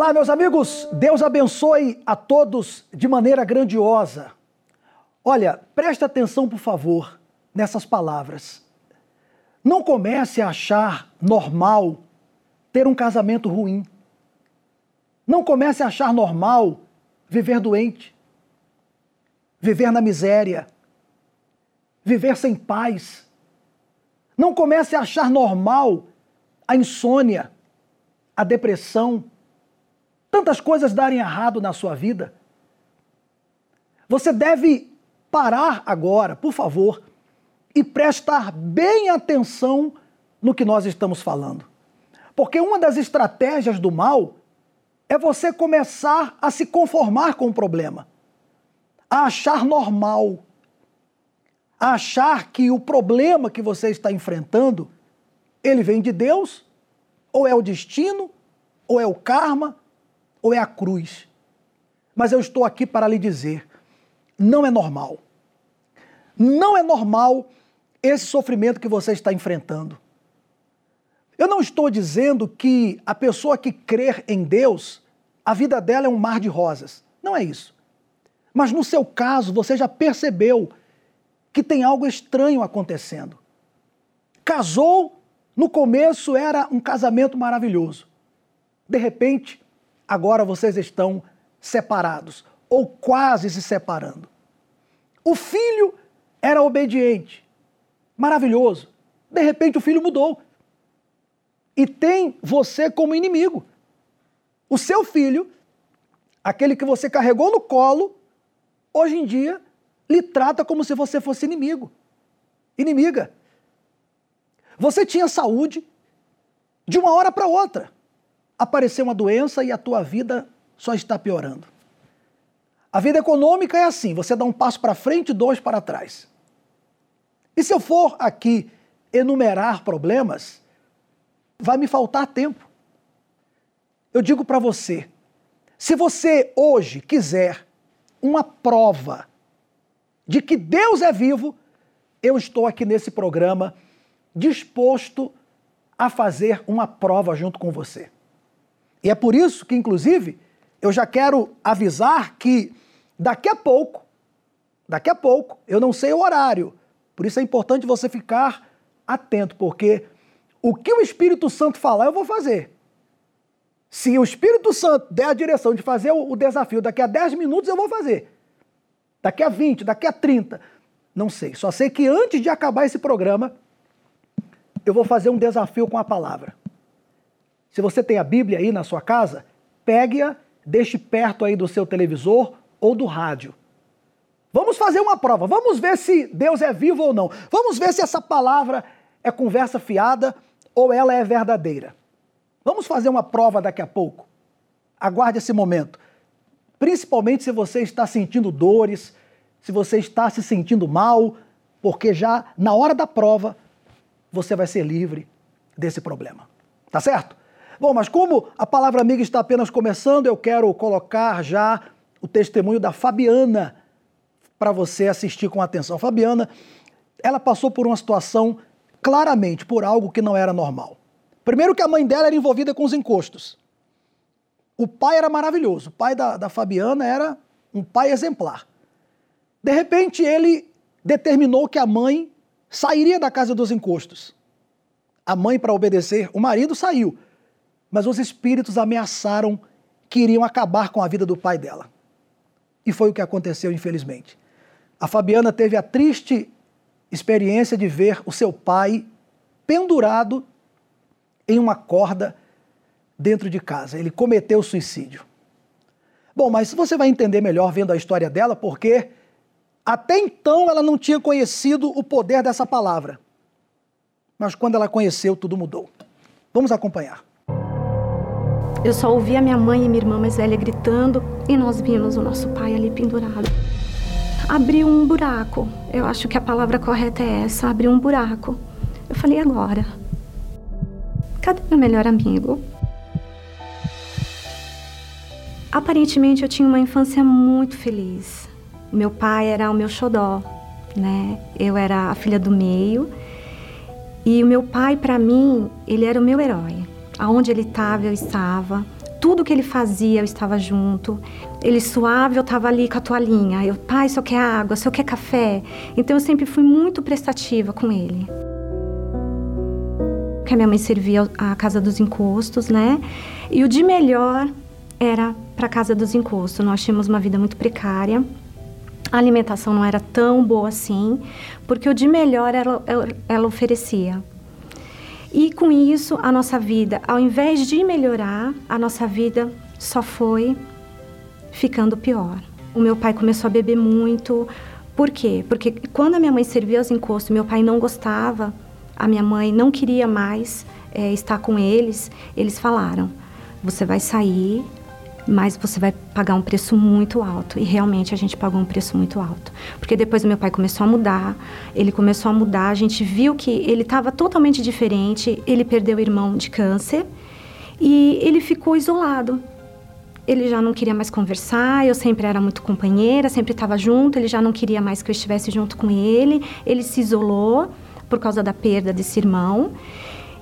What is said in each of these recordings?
Olá, meus amigos, Deus abençoe a todos de maneira grandiosa. Olha, preste atenção, por favor, nessas palavras. Não comece a achar normal ter um casamento ruim. Não comece a achar normal viver doente, viver na miséria, viver sem paz. Não comece a achar normal a insônia, a depressão, tantas coisas darem errado na sua vida. Você deve parar agora, por favor, e prestar bem atenção no que nós estamos falando. Porque uma das estratégias do mal é você começar a se conformar com o problema, a achar normal, a achar que o problema que você está enfrentando, ele vem de Deus, ou é o destino, ou é o karma, ou é a cruz. Mas eu estou aqui para lhe dizer: não é normal. Não é normal esse sofrimento que você está enfrentando. Eu não estou dizendo que a pessoa que crer em Deus, a vida dela é um mar de rosas. Não é isso. Mas no seu caso, você já percebeu que tem algo estranho acontecendo. Casou, no começo era um casamento maravilhoso. De repente, agora vocês estão separados ou quase se separando. O filho era obediente, maravilhoso. De repente o filho mudou e tem você como inimigo. O seu filho, aquele que você carregou no colo, hoje em dia lhe trata como se você fosse inimigo, inimiga. Você tinha saúde de uma hora para outra apareceu uma doença e a tua vida só está piorando. A vida econômica é assim: você dá um passo para frente e dois para trás. E se eu for aqui enumerar problemas, vai me faltar tempo. Eu digo para você: se você hoje quiser uma prova de que Deus é vivo, eu estou aqui nesse programa disposto a fazer uma prova junto com você. E é por isso que, inclusive, eu já quero avisar que daqui a pouco, daqui a pouco, eu não sei o horário, por isso é importante você ficar atento, porque o que o Espírito Santo falar, eu vou fazer. Se o Espírito Santo der a direção de fazer o desafio daqui a 10 minutos, eu vou fazer. Daqui a 20, daqui a 30, não sei. Só sei que antes de acabar esse programa, eu vou fazer um desafio com a palavra. Se você tem a Bíblia aí na sua casa, pegue-a, deixe perto aí do seu televisor ou do rádio. Vamos fazer uma prova, vamos ver se Deus é vivo ou não. Vamos ver se essa palavra é conversa fiada ou ela é verdadeira. Vamos fazer uma prova daqui a pouco. Aguarde esse momento. Principalmente se você está sentindo dores, se você está se sentindo mal, porque já na hora da prova você vai ser livre desse problema. Tá certo? Bom, mas como a palavra amiga está apenas começando, eu quero colocar já o testemunho da Fabiana para você assistir com atenção. A Fabiana, ela passou por uma situação claramente por algo que não era normal. Primeiro que a mãe dela era envolvida com os encostos. O pai era maravilhoso. O pai da, da Fabiana era um pai exemplar. De repente, ele determinou que a mãe sairia da casa dos encostos. A mãe, para obedecer o marido, saiu mas os espíritos ameaçaram que iriam acabar com a vida do pai dela. E foi o que aconteceu, infelizmente. A Fabiana teve a triste experiência de ver o seu pai pendurado em uma corda dentro de casa. Ele cometeu suicídio. Bom, mas você vai entender melhor vendo a história dela, porque até então ela não tinha conhecido o poder dessa palavra. Mas quando ela conheceu, tudo mudou. Vamos acompanhar. Eu só ouvia minha mãe e minha irmã mais velha gritando e nós vimos o nosso pai ali pendurado. Abriu um buraco. Eu acho que a palavra correta é essa, abriu um buraco. Eu falei agora. Cadê meu melhor amigo? Aparentemente eu tinha uma infância muito feliz. Meu pai era o meu xodó, né? Eu era a filha do meio. E o meu pai, para mim, ele era o meu herói. Aonde ele estava, eu estava. Tudo que ele fazia, eu estava junto. Ele suave, eu estava ali com a toalhinha. Eu, pai, só quer água, só quer café. Então eu sempre fui muito prestativa com ele. Que a minha mãe servia a casa dos encostos, né? E o de melhor era para a casa dos encostos. Nós tínhamos uma vida muito precária. A alimentação não era tão boa assim, porque o de melhor ela, ela oferecia. E com isso, a nossa vida, ao invés de melhorar, a nossa vida só foi ficando pior. O meu pai começou a beber muito. Por quê? Porque quando a minha mãe servia os encostos, meu pai não gostava, a minha mãe não queria mais é, estar com eles, eles falaram: você vai sair mas você vai pagar um preço muito alto. E realmente a gente pagou um preço muito alto. Porque depois o meu pai começou a mudar, ele começou a mudar, a gente viu que ele estava totalmente diferente, ele perdeu o irmão de câncer e ele ficou isolado. Ele já não queria mais conversar, eu sempre era muito companheira, sempre estava junto, ele já não queria mais que eu estivesse junto com ele, ele se isolou por causa da perda desse irmão.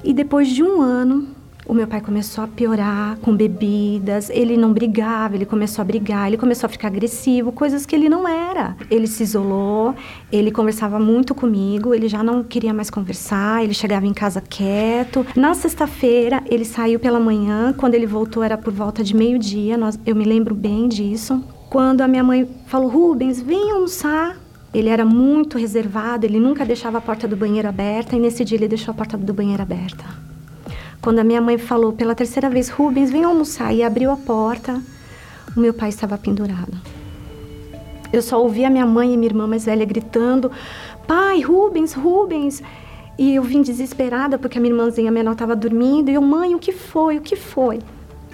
E depois de um ano, o meu pai começou a piorar com bebidas, ele não brigava, ele começou a brigar, ele começou a ficar agressivo, coisas que ele não era. Ele se isolou, ele conversava muito comigo, ele já não queria mais conversar, ele chegava em casa quieto. Na sexta-feira, ele saiu pela manhã, quando ele voltou era por volta de meio-dia, eu me lembro bem disso. Quando a minha mãe falou: Rubens, vem almoçar. Ele era muito reservado, ele nunca deixava a porta do banheiro aberta e nesse dia ele deixou a porta do banheiro aberta. Quando a minha mãe falou pela terceira vez, Rubens, vem almoçar, e abriu a porta, o meu pai estava pendurado. Eu só ouvia minha mãe e minha irmã mais velha gritando: Pai, Rubens, Rubens. E eu vim desesperada porque a minha irmãzinha menor estava dormindo. E eu, mãe, o que foi? O que foi?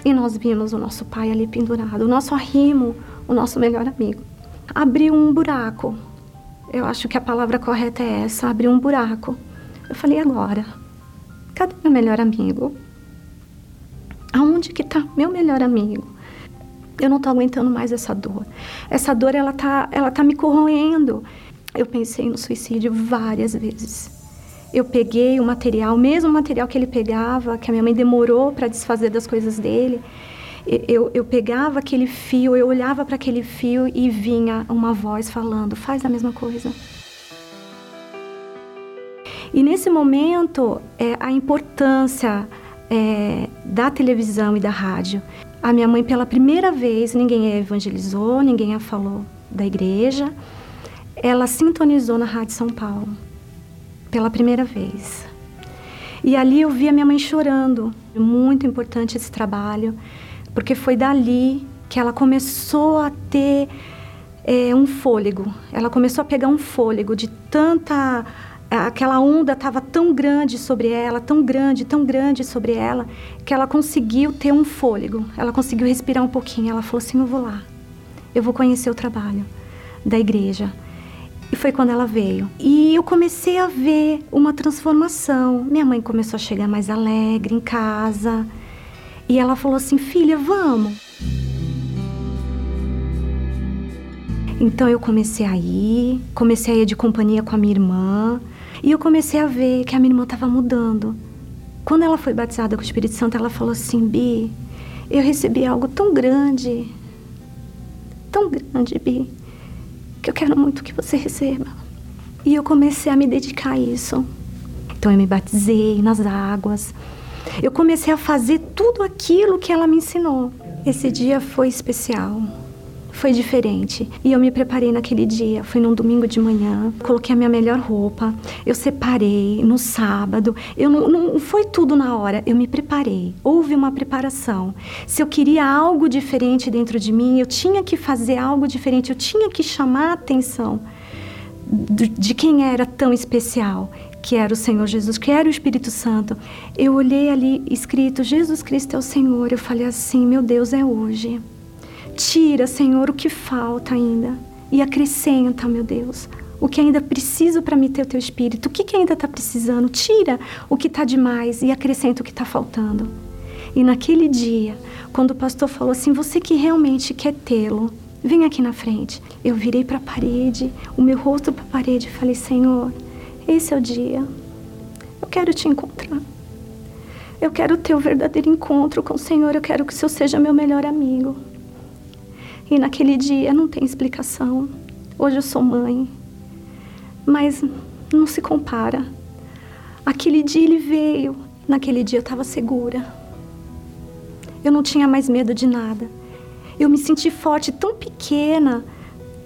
E nós vimos o nosso pai ali pendurado, o nosso arrimo, o nosso melhor amigo. Abriu um buraco. Eu acho que a palavra correta é essa: abriu um buraco. Eu falei: agora. Cadê meu melhor amigo? Aonde que tá meu melhor amigo? Eu não tô aguentando mais essa dor. Essa dor ela tá, ela tá me corroendo. Eu pensei no suicídio várias vezes. Eu peguei o material, o mesmo material que ele pegava, que a minha mãe demorou para desfazer das coisas dele. Eu, eu pegava aquele fio, eu olhava para aquele fio e vinha uma voz falando: faz a mesma coisa. E nesse momento, é, a importância é, da televisão e da rádio. A minha mãe, pela primeira vez, ninguém a evangelizou, ninguém a falou da igreja. Ela sintonizou na Rádio São Paulo, pela primeira vez. E ali eu vi a minha mãe chorando. Muito importante esse trabalho, porque foi dali que ela começou a ter é, um fôlego. Ela começou a pegar um fôlego de tanta aquela onda estava tão grande sobre ela, tão grande, tão grande sobre ela, que ela conseguiu ter um fôlego. Ela conseguiu respirar um pouquinho. Ela falou assim: Eu vou lá, eu vou conhecer o trabalho da igreja. E foi quando ela veio. E eu comecei a ver uma transformação. Minha mãe começou a chegar mais alegre em casa. E ela falou assim: Filha, vamos. Então eu comecei a ir, comecei a ir de companhia com a minha irmã. E eu comecei a ver que a minha irmã estava mudando. Quando ela foi batizada com o Espírito Santo, ela falou assim: Bi, eu recebi algo tão grande, tão grande, Bi, que eu quero muito que você receba. E eu comecei a me dedicar a isso. Então eu me batizei nas águas. Eu comecei a fazer tudo aquilo que ela me ensinou. Esse dia foi especial foi diferente. E eu me preparei naquele dia, foi num domingo de manhã, coloquei a minha melhor roupa, eu separei no sábado. Eu não, não foi tudo na hora, eu me preparei. Houve uma preparação. Se eu queria algo diferente dentro de mim, eu tinha que fazer algo diferente, eu tinha que chamar a atenção de quem era tão especial que era o Senhor Jesus, que era o Espírito Santo. Eu olhei ali escrito Jesus Cristo é o Senhor. Eu falei assim: meu Deus, é hoje. Tira, Senhor, o que falta ainda e acrescenta, meu Deus, o que ainda preciso para me ter o teu Espírito. O que, que ainda está precisando? Tira o que está demais e acrescenta o que está faltando. E naquele dia, quando o pastor falou assim: Você que realmente quer tê-lo, vem aqui na frente. Eu virei para a parede, o meu rosto para a parede e falei: Senhor, esse é o dia. Eu quero te encontrar. Eu quero ter o verdadeiro encontro com o Senhor. Eu quero que o Senhor seja meu melhor amigo. E naquele dia não tem explicação. Hoje eu sou mãe. Mas não se compara. Aquele dia ele veio. Naquele dia eu estava segura. Eu não tinha mais medo de nada. Eu me senti forte, tão pequena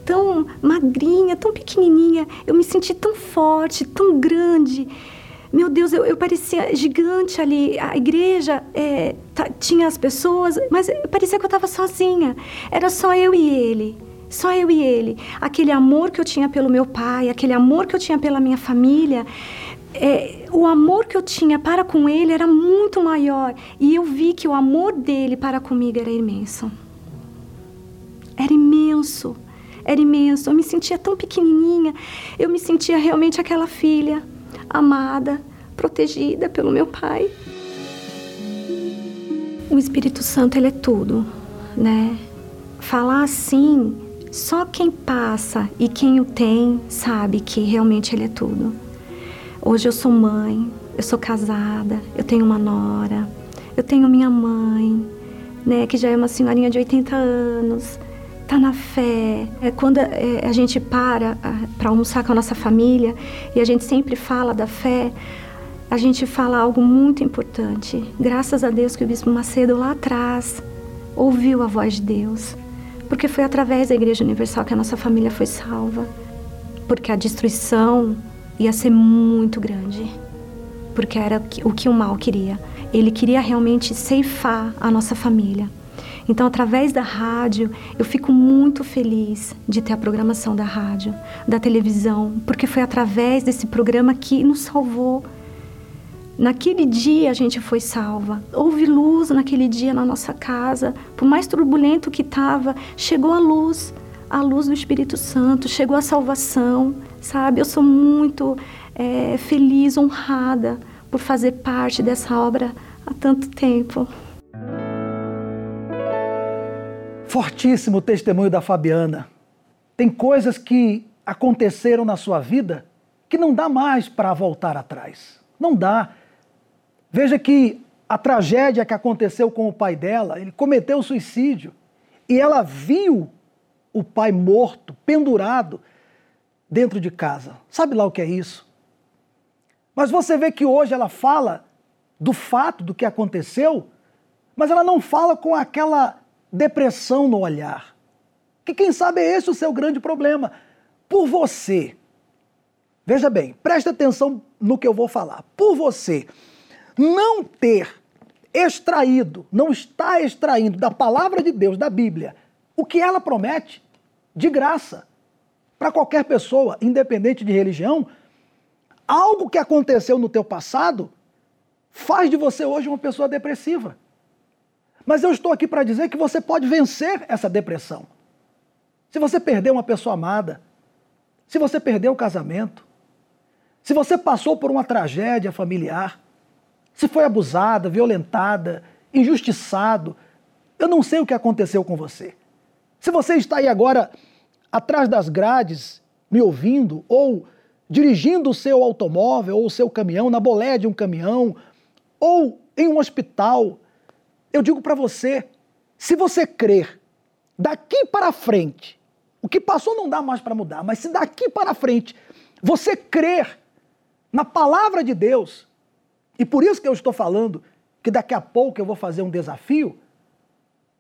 tão magrinha, tão pequenininha. Eu me senti tão forte, tão grande. Meu Deus, eu, eu parecia gigante ali. A igreja é, tinha as pessoas, mas parecia que eu estava sozinha. Era só eu e ele. Só eu e ele. Aquele amor que eu tinha pelo meu pai, aquele amor que eu tinha pela minha família. É, o amor que eu tinha para com ele era muito maior. E eu vi que o amor dele para comigo era imenso. Era imenso era imenso. Eu me sentia tão pequenininha. Eu me sentia realmente aquela filha amada, protegida pelo meu pai. O Espírito Santo, ele é tudo, né? Falar assim, só quem passa e quem o tem sabe que realmente ele é tudo. Hoje eu sou mãe, eu sou casada, eu tenho uma nora, eu tenho minha mãe, né, que já é uma senhorinha de 80 anos tá na fé. É, quando é, a gente para para almoçar com a nossa família e a gente sempre fala da fé, a gente fala algo muito importante. Graças a Deus que o Bispo Macedo lá atrás ouviu a voz de Deus, porque foi através da Igreja Universal que a nossa família foi salva. Porque a destruição ia ser muito grande, porque era o que o mal queria. Ele queria realmente ceifar a nossa família. Então, através da rádio, eu fico muito feliz de ter a programação da rádio, da televisão, porque foi através desse programa que nos salvou. Naquele dia a gente foi salva. Houve luz naquele dia na nossa casa. Por mais turbulento que estava, chegou a luz, a luz do Espírito Santo, chegou a salvação, sabe? Eu sou muito é, feliz, honrada por fazer parte dessa obra há tanto tempo. Fortíssimo testemunho da Fabiana. Tem coisas que aconteceram na sua vida que não dá mais para voltar atrás. Não dá. Veja que a tragédia que aconteceu com o pai dela, ele cometeu suicídio e ela viu o pai morto, pendurado dentro de casa. Sabe lá o que é isso? Mas você vê que hoje ela fala do fato do que aconteceu, mas ela não fala com aquela depressão no olhar. Que quem sabe é esse o seu grande problema. Por você, veja bem, preste atenção no que eu vou falar. Por você não ter extraído, não está extraindo da palavra de Deus, da Bíblia, o que ela promete de graça para qualquer pessoa, independente de religião, algo que aconteceu no teu passado faz de você hoje uma pessoa depressiva. Mas eu estou aqui para dizer que você pode vencer essa depressão. Se você perdeu uma pessoa amada, se você perdeu o casamento, se você passou por uma tragédia familiar, se foi abusada, violentada, injustiçado, eu não sei o que aconteceu com você. Se você está aí agora atrás das grades, me ouvindo, ou dirigindo o seu automóvel ou o seu caminhão, na boleia de um caminhão, ou em um hospital, eu digo para você, se você crer daqui para frente, o que passou não dá mais para mudar, mas se daqui para frente você crer na palavra de Deus, e por isso que eu estou falando que daqui a pouco eu vou fazer um desafio,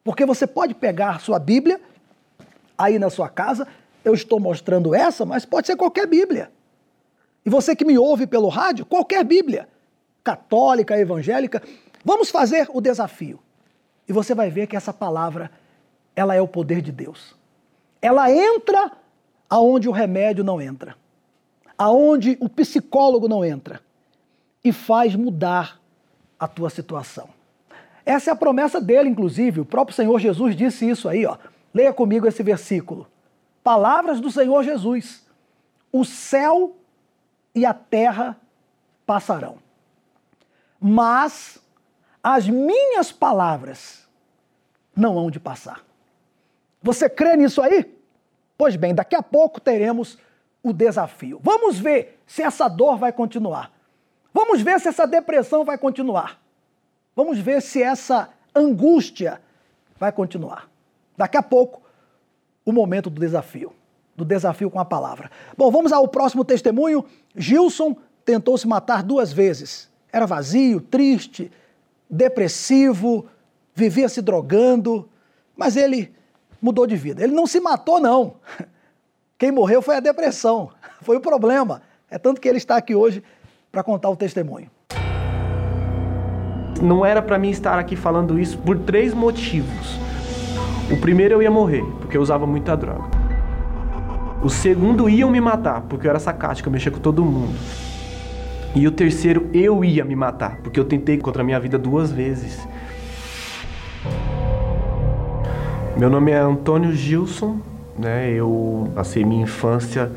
porque você pode pegar sua Bíblia aí na sua casa, eu estou mostrando essa, mas pode ser qualquer Bíblia. E você que me ouve pelo rádio, qualquer Bíblia, católica, evangélica, Vamos fazer o desafio. E você vai ver que essa palavra, ela é o poder de Deus. Ela entra aonde o remédio não entra. aonde o psicólogo não entra e faz mudar a tua situação. Essa é a promessa dele, inclusive. O próprio Senhor Jesus disse isso aí, ó. Leia comigo esse versículo. Palavras do Senhor Jesus: O céu e a terra passarão, mas as minhas palavras não hão de passar. Você crê nisso aí? Pois bem, daqui a pouco teremos o desafio. Vamos ver se essa dor vai continuar. Vamos ver se essa depressão vai continuar. Vamos ver se essa angústia vai continuar. Daqui a pouco, o momento do desafio. Do desafio com a palavra. Bom, vamos ao próximo testemunho. Gilson tentou se matar duas vezes. Era vazio, triste, depressivo, vivia se drogando, mas ele mudou de vida. Ele não se matou, não. Quem morreu foi a depressão, foi o problema. É tanto que ele está aqui hoje para contar o testemunho não era para mim estar aqui falando isso por três motivos. O primeiro eu ia morrer, porque eu usava muita droga. O segundo iam me matar, porque eu era sacático, eu mexia com todo mundo. E o terceiro eu ia me matar, porque eu tentei contra a minha vida duas vezes. Meu nome é Antônio Gilson, né? Eu passei minha infância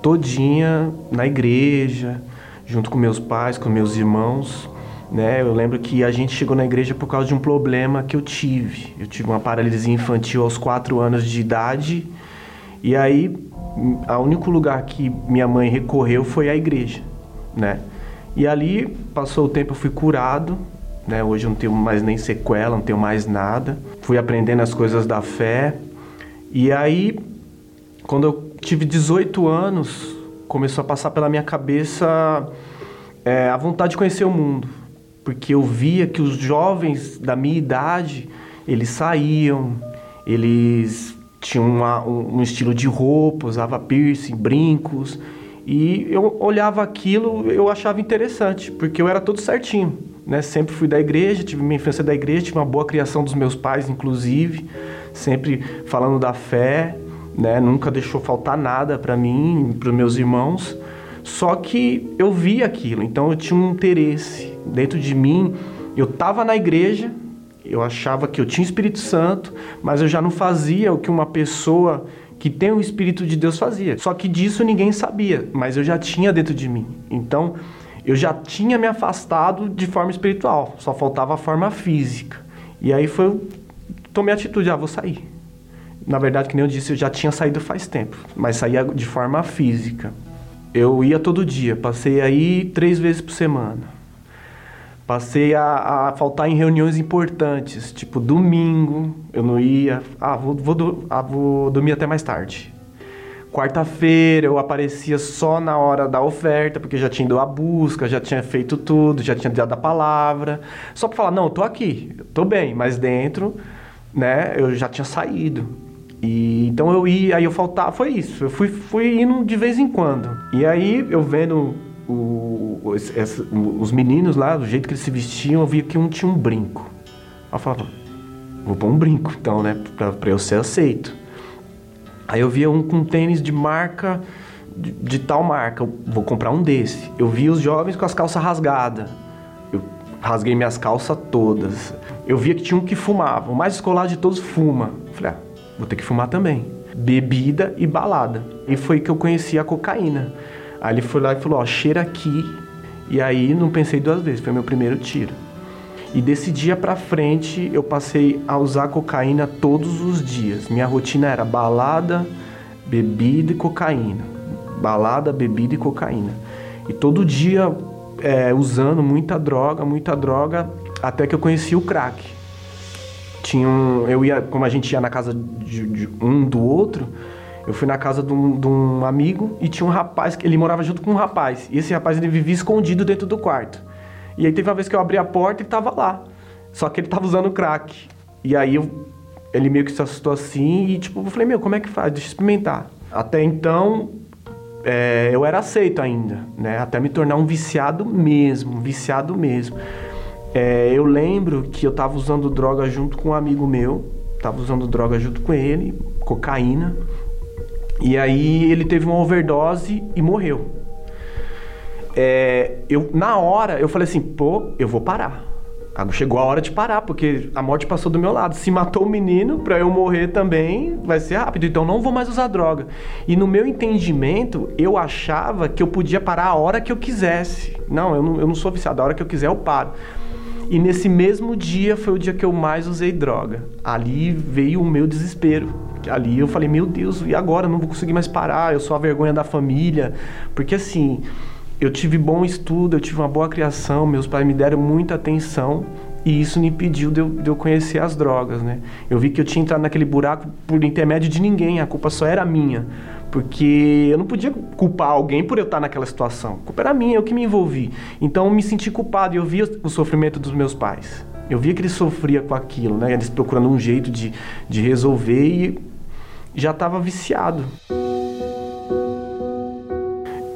todinha na igreja, junto com meus pais, com meus irmãos. Né? Eu lembro que a gente chegou na igreja por causa de um problema que eu tive. Eu tive uma paralisia infantil aos 4 anos de idade. E aí, o único lugar que minha mãe recorreu foi a igreja, né? E ali, passou o tempo, eu fui curado, né? Hoje eu não tenho mais nem sequela, não tenho mais nada. Fui aprendendo as coisas da fé. E aí, quando eu tive 18 anos, começou a passar pela minha cabeça é, a vontade de conhecer o mundo porque eu via que os jovens da minha idade, eles saíam, eles tinham uma, um, um, estilo de roupa, usava piercing, brincos, e eu olhava aquilo, eu achava interessante, porque eu era todo certinho, né? Sempre fui da igreja, tive minha infância da igreja, tive uma boa criação dos meus pais, inclusive, sempre falando da fé, né? Nunca deixou faltar nada para mim, para meus irmãos. Só que eu via aquilo, então eu tinha um interesse dentro de mim. Eu estava na igreja, eu achava que eu tinha Espírito Santo, mas eu já não fazia o que uma pessoa que tem o Espírito de Deus fazia. Só que disso ninguém sabia, mas eu já tinha dentro de mim. Então eu já tinha me afastado de forma espiritual, só faltava a forma física. E aí foi, eu tomei a atitude, ah, vou sair. Na verdade, que nem eu disse, eu já tinha saído faz tempo, mas saía de forma física. Eu ia todo dia, passei aí três vezes por semana. Passei a, a, faltar em reuniões importantes, tipo domingo, eu não ia. Ah, vou, vou, ah, vou dormir até mais tarde. Quarta-feira eu aparecia só na hora da oferta, porque já tinha ido à busca, já tinha feito tudo, já tinha dado a palavra. Só para falar, não, eu tô aqui, eu tô bem, mas dentro, né, eu já tinha saído. E, então eu ia, aí eu faltava, foi isso. Eu fui, fui indo de vez em quando. E aí eu vendo o, os, os meninos lá, do jeito que eles se vestiam, eu via que um tinha um brinco. Eu falava, vou pôr um brinco então, né? Pra, pra eu ser aceito. Aí eu via um com tênis de marca, de, de tal marca, eu vou comprar um desse. Eu via os jovens com as calças rasgadas. Eu rasguei minhas calças todas. Eu via que tinha um que fumava. O mais escolar de todos fuma. Eu falei, ah, vou ter que fumar também. Bebida e balada. E foi que eu conheci a cocaína. Aí ele foi lá e falou: Ó, cheira aqui. E aí não pensei duas vezes, foi meu primeiro tiro. E desse dia pra frente eu passei a usar cocaína todos os dias. Minha rotina era balada, bebida e cocaína. Balada, bebida e cocaína. E todo dia é, usando muita droga, muita droga, até que eu conheci o crack tinha um, eu ia, como a gente ia na casa de, de um do outro, eu fui na casa de um, de um, amigo e tinha um rapaz, ele morava junto com um rapaz. E esse rapaz ele vivia escondido dentro do quarto. E aí teve uma vez que eu abri a porta e tava lá. Só que ele tava usando crack. E aí eu, ele meio que se assustou assim e tipo, eu falei, meu, como é que faz? Deixa eu experimentar. Até então, é, eu era aceito ainda, né? Até me tornar um viciado mesmo, um viciado mesmo. É, eu lembro que eu tava usando droga junto com um amigo meu, tava usando droga junto com ele, cocaína. E aí ele teve uma overdose e morreu. É, eu na hora eu falei assim, pô, eu vou parar. Chegou a hora de parar, porque a morte passou do meu lado. Se matou o menino, pra eu morrer também, vai ser rápido. Então não vou mais usar droga. E no meu entendimento, eu achava que eu podia parar a hora que eu quisesse. Não, eu não, eu não sou viciado. A hora que eu quiser, eu paro. E nesse mesmo dia foi o dia que eu mais usei droga. Ali veio o meu desespero. Ali eu falei, meu Deus, e agora? Eu não vou conseguir mais parar. Eu sou a vergonha da família. Porque assim eu tive bom estudo, eu tive uma boa criação, meus pais me deram muita atenção e isso me impediu de eu, de eu, conhecer as drogas, né? Eu vi que eu tinha entrado naquele buraco por intermédio de ninguém, a culpa só era minha. Porque eu não podia culpar alguém por eu estar naquela situação. A culpa era minha, eu que me envolvi. Então eu me senti culpado e eu via o sofrimento dos meus pais. Eu via que eles sofriam com aquilo, né? Eles procurando um jeito de, de resolver e já estava viciado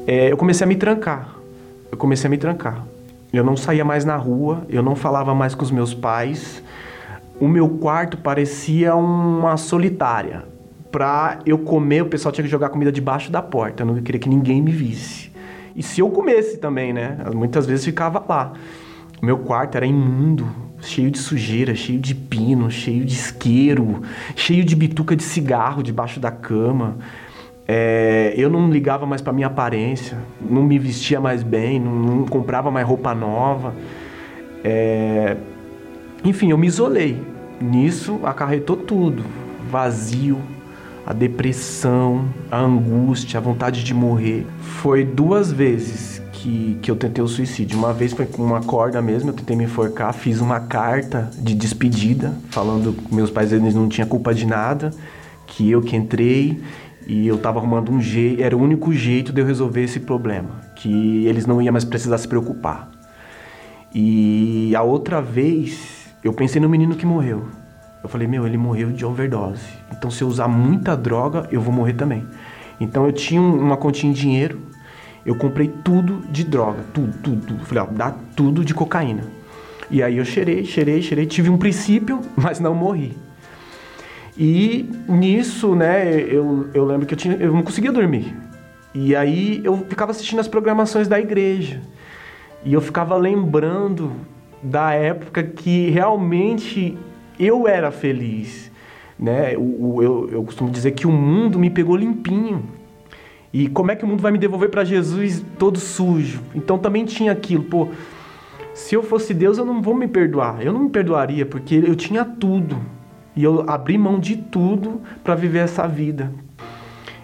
é, eu comecei a me trancar. Eu comecei a me trancar. Eu não saía mais na rua, eu não falava mais com os meus pais. O meu quarto parecia uma solitária. Pra eu comer, o pessoal tinha que jogar comida debaixo da porta. Eu não queria que ninguém me visse. E se eu comesse também, né? Muitas vezes ficava lá. O meu quarto era imundo, cheio de sujeira, cheio de pino, cheio de isqueiro, cheio de bituca de cigarro debaixo da cama. É, eu não ligava mais para minha aparência, não me vestia mais bem, não, não comprava mais roupa nova. É, enfim, eu me isolei. Nisso acarretou tudo: vazio, a depressão, a angústia, a vontade de morrer. Foi duas vezes que, que eu tentei o suicídio. Uma vez foi com uma corda mesmo, eu tentei me enforcar, fiz uma carta de despedida, falando que meus pais eles não tinham culpa de nada, que eu que entrei e eu estava arrumando um jeito, era o único jeito de eu resolver esse problema, que eles não iam mais precisar se preocupar. E a outra vez, eu pensei no menino que morreu. Eu falei, meu, ele morreu de overdose. Então se eu usar muita droga, eu vou morrer também. Então eu tinha uma continha de dinheiro, eu comprei tudo de droga, tudo, tudo, tudo. Falei, ó, dá tudo de cocaína. E aí eu cheirei, cheirei, cheirei, tive um princípio, mas não morri. E nisso, né, eu, eu lembro que eu, tinha, eu não conseguia dormir. E aí eu ficava assistindo as programações da igreja. E eu ficava lembrando da época que realmente eu era feliz. Né? Eu, eu, eu costumo dizer que o mundo me pegou limpinho. E como é que o mundo vai me devolver para Jesus todo sujo? Então também tinha aquilo, pô. Se eu fosse Deus, eu não vou me perdoar. Eu não me perdoaria, porque eu tinha tudo. E eu abri mão de tudo para viver essa vida.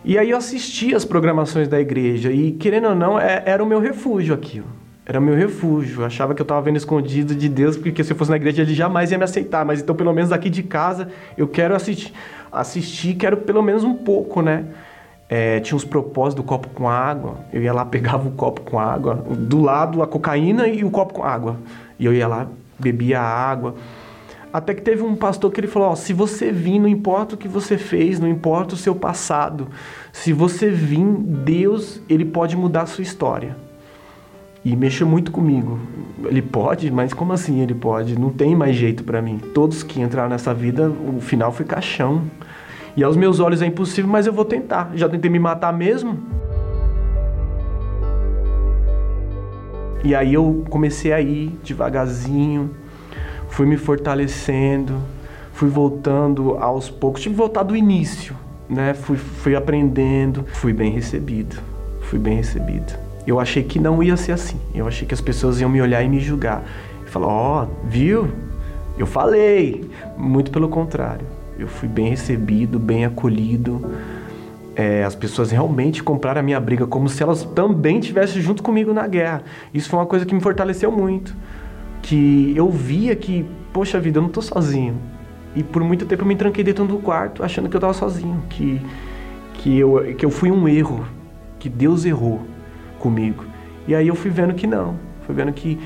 E aí eu assisti as programações da igreja e, querendo ou não, é, era o meu refúgio aquilo. Era o meu refúgio. Eu achava que eu estava vendo escondido de Deus, porque se eu fosse na igreja ele jamais ia me aceitar. Mas então, pelo menos aqui de casa, eu quero assistir, assistir quero pelo menos um pouco, né? É, tinha os propósitos do copo com água. Eu ia lá, pegava o copo com água. Do lado, a cocaína e o copo com água. E eu ia lá, bebia água. Até que teve um pastor que ele falou: ó, se você vir, não importa o que você fez, não importa o seu passado, se você vir, Deus ele pode mudar a sua história. E mexeu muito comigo. Ele pode, mas como assim ele pode? Não tem mais jeito para mim. Todos que entraram nessa vida, o final foi caixão. E aos meus olhos é impossível, mas eu vou tentar. Já tentei me matar mesmo. E aí eu comecei a ir devagarzinho fui me fortalecendo, fui voltando aos poucos, tive que voltar do início, né? Fui, fui aprendendo, fui bem recebido, fui bem recebido. Eu achei que não ia ser assim, eu achei que as pessoas iam me olhar e me julgar. E falar, ó, oh, viu? Eu falei. Muito pelo contrário, eu fui bem recebido, bem acolhido. É, as pessoas realmente compraram a minha briga como se elas também estivessem junto comigo na guerra. Isso foi uma coisa que me fortaleceu muito que eu via que, poxa vida, eu não tô sozinho. E por muito tempo eu me tranquei dentro do quarto achando que eu tava sozinho, que, que, eu, que eu fui um erro, que Deus errou comigo. E aí eu fui vendo que não, fui vendo que,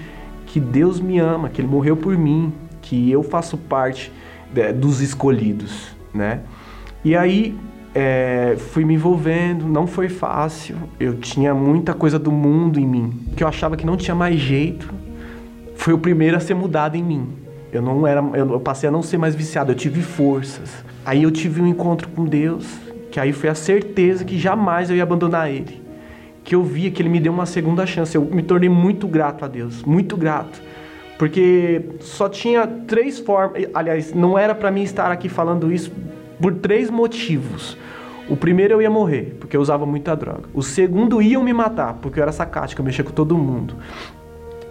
que Deus me ama, que Ele morreu por mim, que eu faço parte de, dos escolhidos, né? E aí é, fui me envolvendo, não foi fácil, eu tinha muita coisa do mundo em mim, que eu achava que não tinha mais jeito, foi o primeiro a ser mudado em mim. Eu não era, eu passei a não ser mais viciado, eu tive forças. Aí eu tive um encontro com Deus, que aí foi a certeza que jamais eu ia abandonar ele. que eu via que ele me deu uma segunda chance. Eu me tornei muito grato a Deus, muito grato. Porque só tinha três formas, aliás, não era para mim estar aqui falando isso por três motivos. O primeiro eu ia morrer, porque eu usava muita droga. O segundo iam me matar, porque eu era sacática, eu mexia com todo mundo.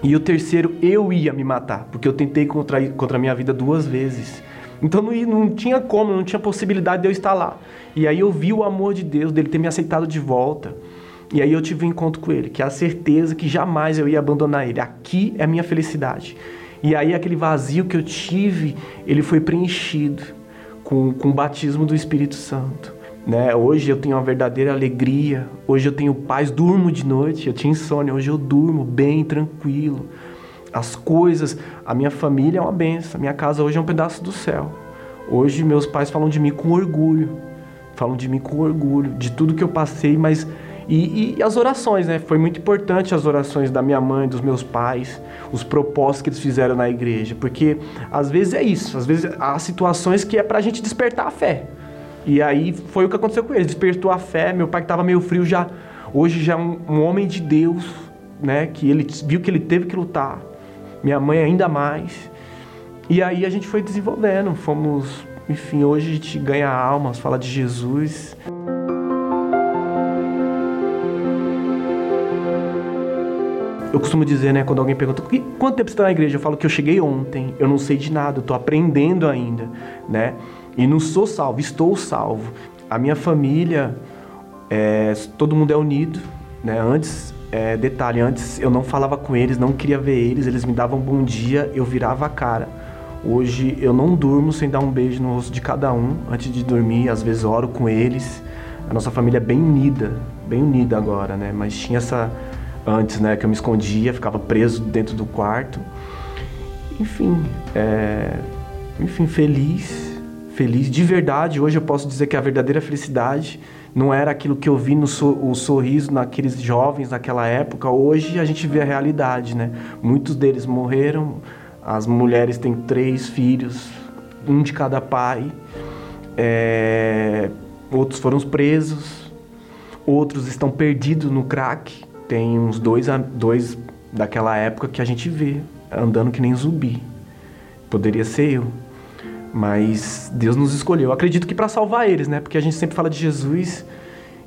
E o terceiro eu ia me matar, porque eu tentei contra, contra a minha vida duas vezes. Então não, não tinha como, não tinha possibilidade de eu estar lá. E aí eu vi o amor de Deus, dele ter me aceitado de volta. E aí eu tive um encontro com ele, que é a certeza que jamais eu ia abandonar ele. Aqui é a minha felicidade. E aí aquele vazio que eu tive, ele foi preenchido com, com o batismo do Espírito Santo. Né? Hoje eu tenho uma verdadeira alegria, hoje eu tenho paz, durmo de noite, eu tinha insônia, hoje eu durmo bem, tranquilo. As coisas, a minha família é uma benção, minha casa hoje é um pedaço do céu. Hoje meus pais falam de mim com orgulho, falam de mim com orgulho, de tudo que eu passei, mas e, e, as orações, né? Foi muito importante as orações da minha mãe, dos meus pais, os propósitos que eles fizeram na igreja, porque às vezes é isso, às vezes há situações que é pra gente despertar a fé. E aí foi o que aconteceu com eles, despertou a fé. Meu pai que estava meio frio já, hoje já é um, um homem de Deus, né? Que ele viu que ele teve que lutar. Minha mãe ainda mais. E aí a gente foi desenvolvendo, fomos, enfim, hoje a gente ganha almas, fala de Jesus. Eu costumo dizer, né, quando alguém pergunta quanto tempo você está na igreja, eu falo que eu cheguei ontem, eu não sei de nada, eu estou aprendendo ainda, né? E não sou salvo, estou salvo. A minha família, é, todo mundo é unido, né? Antes, é, detalhe, antes eu não falava com eles, não queria ver eles, eles me davam bom dia, eu virava a cara. Hoje eu não durmo sem dar um beijo no rosto de cada um antes de dormir, às vezes oro com eles. A nossa família é bem unida, bem unida agora, né? Mas tinha essa antes, né? Que eu me escondia, ficava preso dentro do quarto. Enfim, é, enfim, feliz, feliz de verdade. Hoje eu posso dizer que a verdadeira felicidade não era aquilo que eu vi no so, o sorriso naqueles jovens naquela época. Hoje a gente vê a realidade, né? Muitos deles morreram, as mulheres têm três filhos, um de cada pai. É, outros foram presos, outros estão perdidos no crack tem uns dois, dois daquela época que a gente vê andando que nem zumbi. Poderia ser eu. Mas Deus nos escolheu. Eu acredito que para salvar eles, né? Porque a gente sempre fala de Jesus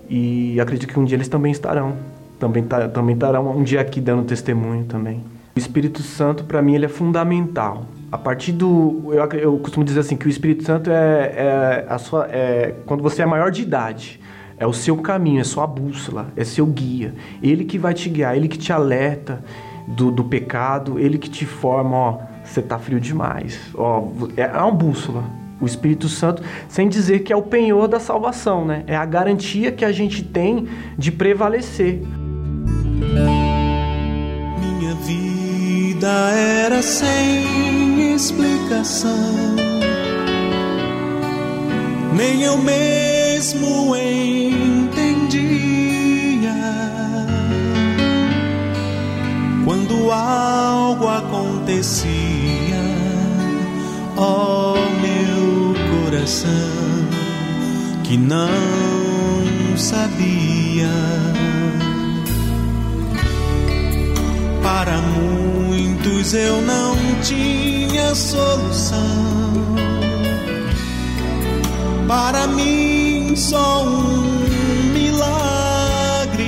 e acredito que um dia eles também estarão. Também, tá, também estarão um dia aqui dando testemunho também. O Espírito Santo, para mim, ele é fundamental. A partir do. Eu, eu costumo dizer assim: que o Espírito Santo é, é, a sua, é quando você é maior de idade. É o seu caminho, é sua bússola, é seu guia. Ele que vai te guiar, ele que te alerta do, do pecado, ele que te forma, ó, você tá frio demais. Ó, é, é uma bússola. O Espírito Santo, sem dizer que é o penhor da salvação, né? É a garantia que a gente tem de prevalecer. Minha vida era sem explicação. Nem eu mesmo entendia quando algo acontecia, ó meu coração que não sabia. Para muitos eu não tinha solução. Para mim só um milagre.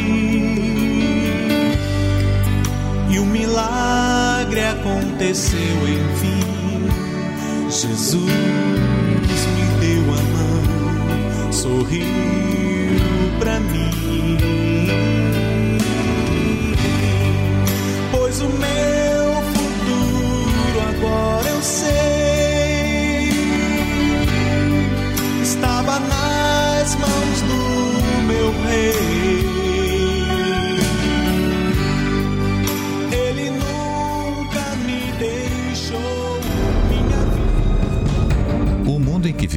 E o milagre aconteceu enfim. Jesus me deu a mão, sorriu para mim. Pois o meu futuro agora eu sei. Estava nas mãos do meu rei.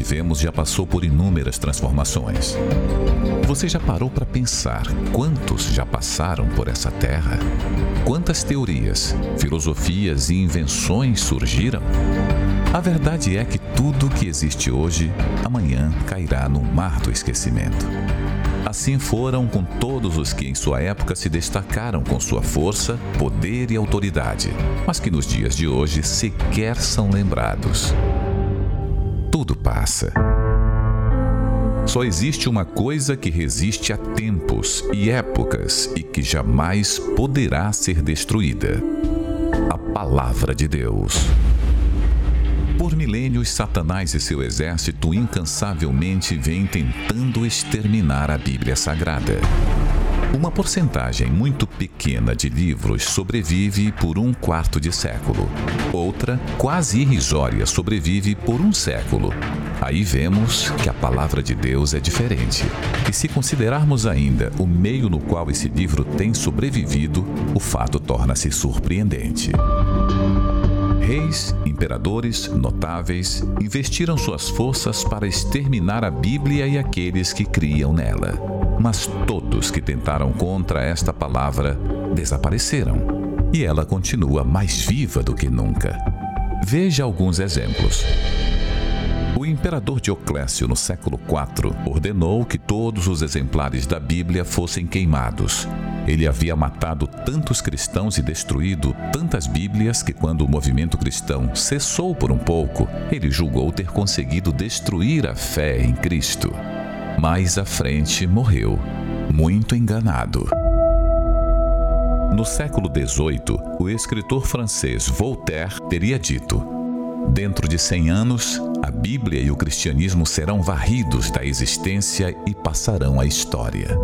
Vivemos já passou por inúmeras transformações. Você já parou para pensar quantos já passaram por essa terra? Quantas teorias, filosofias e invenções surgiram? A verdade é que tudo que existe hoje, amanhã cairá no mar do esquecimento. Assim foram com todos os que em sua época se destacaram com sua força, poder e autoridade, mas que nos dias de hoje sequer são lembrados. Tudo passa. Só existe uma coisa que resiste a tempos e épocas e que jamais poderá ser destruída: a Palavra de Deus. Por milênios, Satanás e seu exército incansavelmente vêm tentando exterminar a Bíblia Sagrada. Uma porcentagem muito pequena de livros sobrevive por um quarto de século. Outra, quase irrisória, sobrevive por um século. Aí vemos que a palavra de Deus é diferente. E se considerarmos ainda o meio no qual esse livro tem sobrevivido, o fato torna-se surpreendente. Reis, imperadores, notáveis investiram suas forças para exterminar a Bíblia e aqueles que criam nela. Mas todos que tentaram contra esta palavra desapareceram. E ela continua mais viva do que nunca. Veja alguns exemplos. O imperador Dioclésio, no século IV, ordenou que todos os exemplares da Bíblia fossem queimados ele havia matado tantos cristãos e destruído tantas Bíblias que, quando o movimento cristão cessou por um pouco, ele julgou ter conseguido destruir a fé em Cristo. Mais à frente morreu, muito enganado. No século XVIII, o escritor francês Voltaire teria dito: Dentro de cem anos, a Bíblia e o cristianismo serão varridos da existência e passarão à história.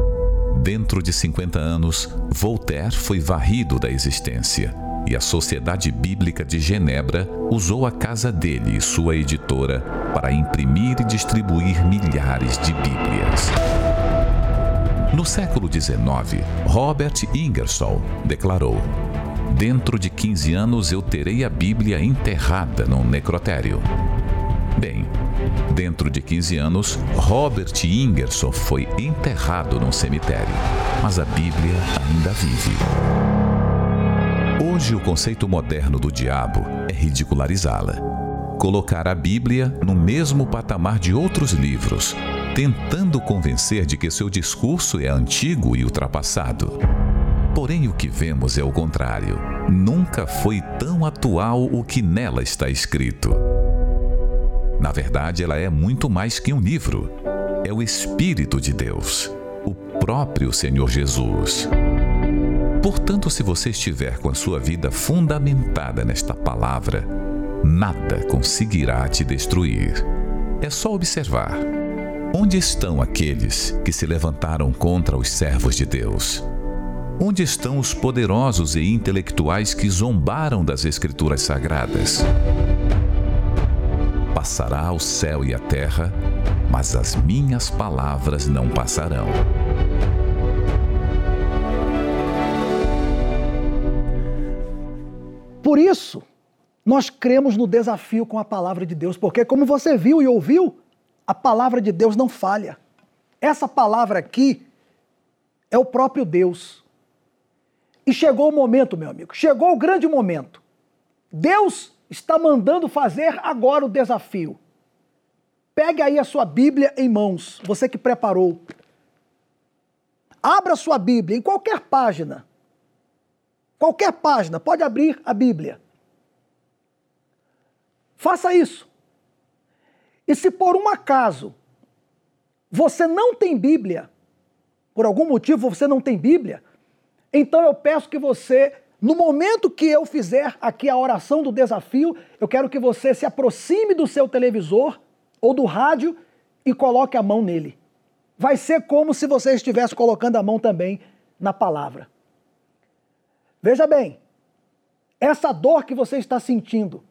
Dentro de 50 anos, Voltaire foi varrido da existência e a Sociedade Bíblica de Genebra usou a casa dele e sua editora para imprimir e distribuir milhares de Bíblias. No século XIX, Robert Ingersoll declarou: Dentro de 15 anos eu terei a Bíblia enterrada num necrotério. Bem, dentro de 15 anos, Robert Ingersoll foi enterrado num cemitério, mas a Bíblia ainda vive. Hoje, o conceito moderno do diabo é ridicularizá-la. Colocar a Bíblia no mesmo patamar de outros livros, tentando convencer de que seu discurso é antigo e ultrapassado. Porém, o que vemos é o contrário. Nunca foi tão atual o que nela está escrito. Na verdade, ela é muito mais que um livro. É o Espírito de Deus, o próprio Senhor Jesus. Portanto, se você estiver com a sua vida fundamentada nesta palavra, nada conseguirá te destruir. É só observar. Onde estão aqueles que se levantaram contra os servos de Deus? Onde estão os poderosos e intelectuais que zombaram das Escrituras Sagradas? Passará o céu e a terra, mas as minhas palavras não passarão. Isso, nós cremos no desafio com a palavra de Deus, porque, como você viu e ouviu, a palavra de Deus não falha. Essa palavra aqui é o próprio Deus. E chegou o momento, meu amigo, chegou o grande momento. Deus está mandando fazer agora o desafio. Pegue aí a sua Bíblia em mãos, você que preparou. Abra sua Bíblia em qualquer página. Qualquer página, pode abrir a Bíblia. Faça isso. E se por um acaso você não tem Bíblia, por algum motivo você não tem Bíblia, então eu peço que você no momento que eu fizer aqui a oração do desafio, eu quero que você se aproxime do seu televisor ou do rádio e coloque a mão nele. Vai ser como se você estivesse colocando a mão também na palavra. Veja bem, essa dor que você está sentindo,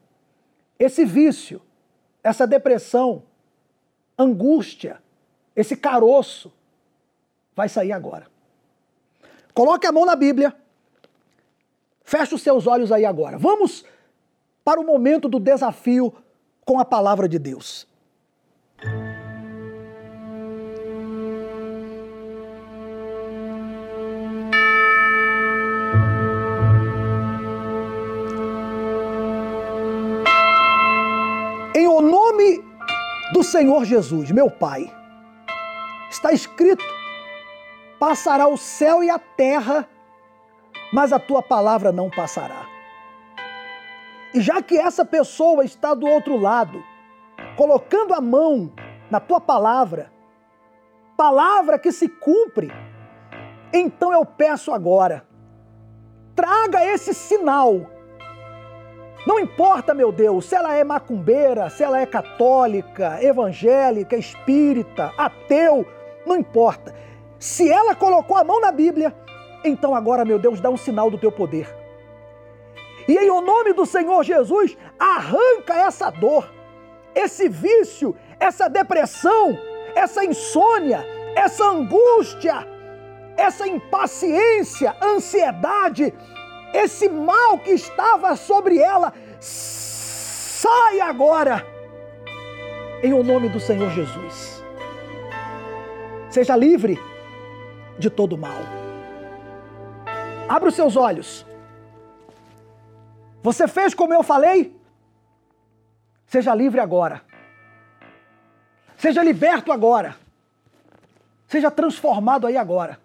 esse vício, essa depressão, angústia, esse caroço, vai sair agora. Coloque a mão na Bíblia Feche os seus olhos aí agora. Vamos para o momento do desafio com a palavra de Deus. Senhor Jesus, meu Pai, está escrito passará o céu e a terra, mas a tua palavra não passará. E já que essa pessoa está do outro lado, colocando a mão na tua palavra, palavra que se cumpre, então eu peço agora, traga esse sinal. Não importa, meu Deus, se ela é macumbeira, se ela é católica, evangélica, espírita, ateu, não importa. Se ela colocou a mão na Bíblia, então agora, meu Deus, dá um sinal do teu poder. E em o nome do Senhor Jesus, arranca essa dor, esse vício, essa depressão, essa insônia, essa angústia, essa impaciência, ansiedade, esse mal que estava sobre ela, sai agora, em o nome do Senhor Jesus. Seja livre de todo mal. Abra os seus olhos. Você fez como eu falei? Seja livre agora. Seja liberto agora. Seja transformado aí agora.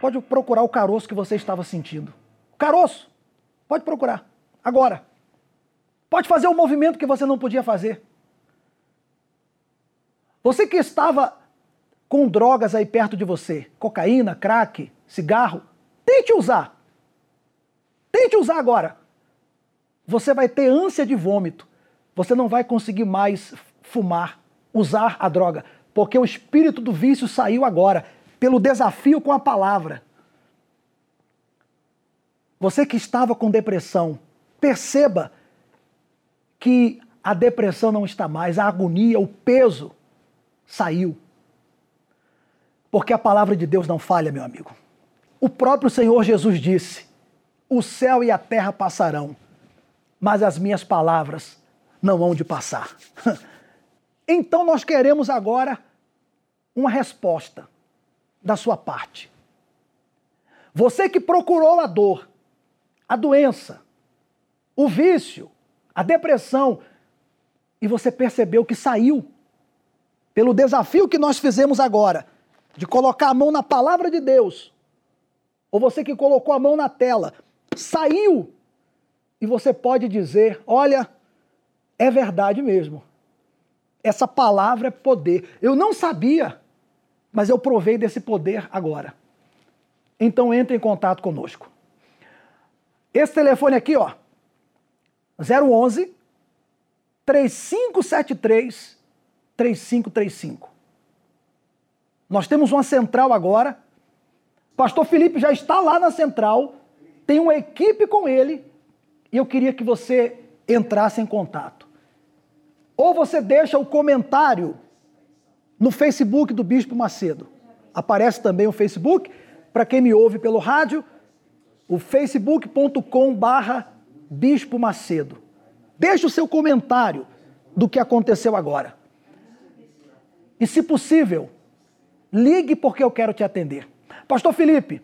Pode procurar o caroço que você estava sentindo. Caroço, pode procurar. Agora. Pode fazer o movimento que você não podia fazer. Você que estava com drogas aí perto de você, cocaína, crack, cigarro, tente usar. Tente usar agora. Você vai ter ânsia de vômito. Você não vai conseguir mais fumar, usar a droga, porque o espírito do vício saiu agora, pelo desafio com a palavra. Você que estava com depressão, perceba que a depressão não está mais, a agonia, o peso saiu. Porque a palavra de Deus não falha, meu amigo. O próprio Senhor Jesus disse: O céu e a terra passarão, mas as minhas palavras não hão de passar. Então nós queremos agora uma resposta da sua parte. Você que procurou a dor, a doença, o vício, a depressão, e você percebeu que saiu pelo desafio que nós fizemos agora, de colocar a mão na palavra de Deus, ou você que colocou a mão na tela, saiu, e você pode dizer: olha, é verdade mesmo. Essa palavra é poder. Eu não sabia, mas eu provei desse poder agora. Então entre em contato conosco. Esse telefone aqui, ó, 011 3573 3535. Nós temos uma central agora. Pastor Felipe já está lá na central, tem uma equipe com ele, e eu queria que você entrasse em contato. Ou você deixa o comentário no Facebook do Bispo Macedo. Aparece também o Facebook, para quem me ouve pelo rádio, o facebook.com barra Bispo Macedo. Deixe o seu comentário do que aconteceu agora. E se possível, ligue porque eu quero te atender. Pastor Felipe,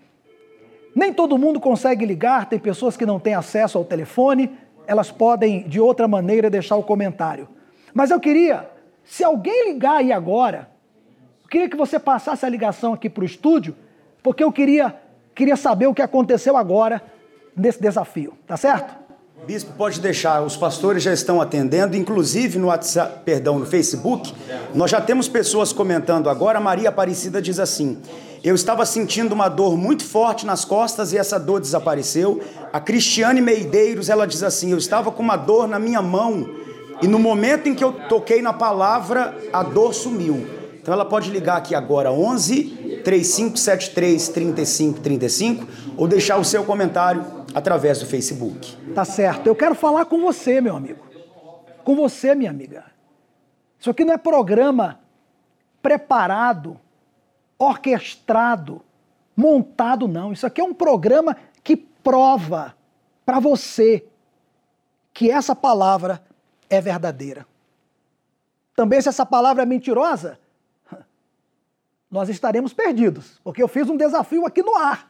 nem todo mundo consegue ligar, tem pessoas que não têm acesso ao telefone, elas podem de outra maneira deixar o comentário. Mas eu queria, se alguém ligar aí agora, queria que você passasse a ligação aqui para o estúdio, porque eu queria, queria saber o que aconteceu agora nesse desafio, tá certo? Bispo, pode deixar, os pastores já estão atendendo, inclusive no WhatsApp, perdão, no Facebook, nós já temos pessoas comentando agora, Maria Aparecida diz assim: "Eu estava sentindo uma dor muito forte nas costas e essa dor desapareceu". A Cristiane Meideiros, ela diz assim: "Eu estava com uma dor na minha mão e no momento em que eu toquei na palavra, a dor sumiu. Então ela pode ligar aqui agora 11 3573 3535 ou deixar o seu comentário através do Facebook. Tá certo. Eu quero falar com você, meu amigo. Com você, minha amiga. Isso aqui não é programa preparado, orquestrado, montado, não. Isso aqui é um programa que prova para você que essa palavra é verdadeira. Também, se essa palavra é mentirosa, nós estaremos perdidos, porque eu fiz um desafio aqui no ar.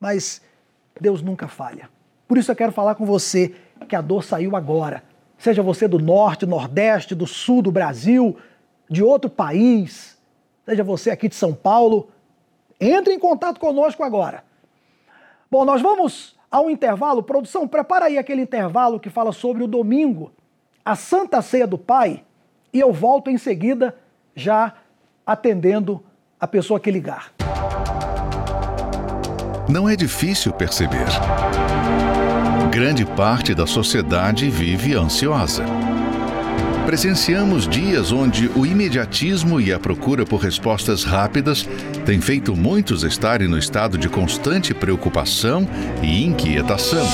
Mas Deus nunca falha. Por isso eu quero falar com você que a dor saiu agora. Seja você do norte, nordeste, do sul do Brasil, de outro país, seja você aqui de São Paulo, entre em contato conosco agora. Bom, nós vamos ao intervalo. Produção, prepara aí aquele intervalo que fala sobre o domingo, a Santa Ceia do Pai, e eu volto em seguida já atendendo a pessoa que ligar. Não é difícil perceber. Grande parte da sociedade vive ansiosa. Presenciamos dias onde o imediatismo e a procura por respostas rápidas têm feito muitos estarem no estado de constante preocupação e inquietação.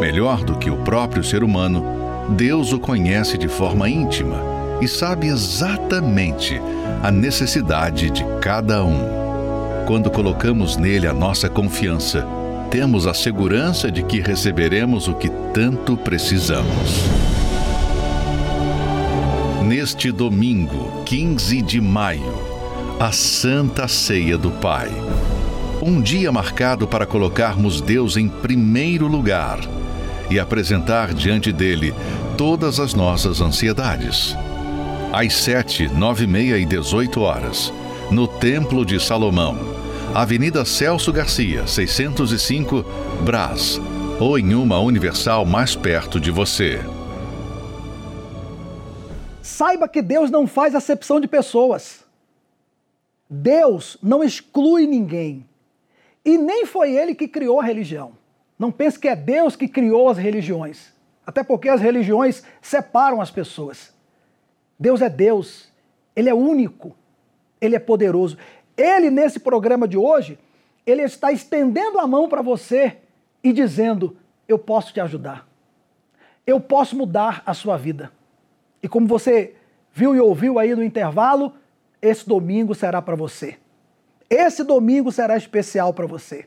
Melhor do que o próprio ser humano, Deus o conhece de forma íntima e sabe exatamente a necessidade de cada um. Quando colocamos nele a nossa confiança, temos a segurança de que receberemos o que tanto precisamos. Neste domingo, 15 de maio, a Santa Ceia do Pai. Um dia marcado para colocarmos Deus em primeiro lugar e apresentar diante dele todas as nossas ansiedades. Às 7, 9 e meia e 18 horas, no Templo de Salomão, Avenida Celso Garcia, 605, Brás, ou em uma Universal mais perto de você. Saiba que Deus não faz acepção de pessoas. Deus não exclui ninguém. E nem foi ele que criou a religião. Não pense que é Deus que criou as religiões. Até porque as religiões separam as pessoas. Deus é Deus. Ele é único. Ele é poderoso. Ele, nesse programa de hoje, ele está estendendo a mão para você e dizendo: Eu posso te ajudar. Eu posso mudar a sua vida. E como você viu e ouviu aí no intervalo, esse domingo será para você. Esse domingo será especial para você.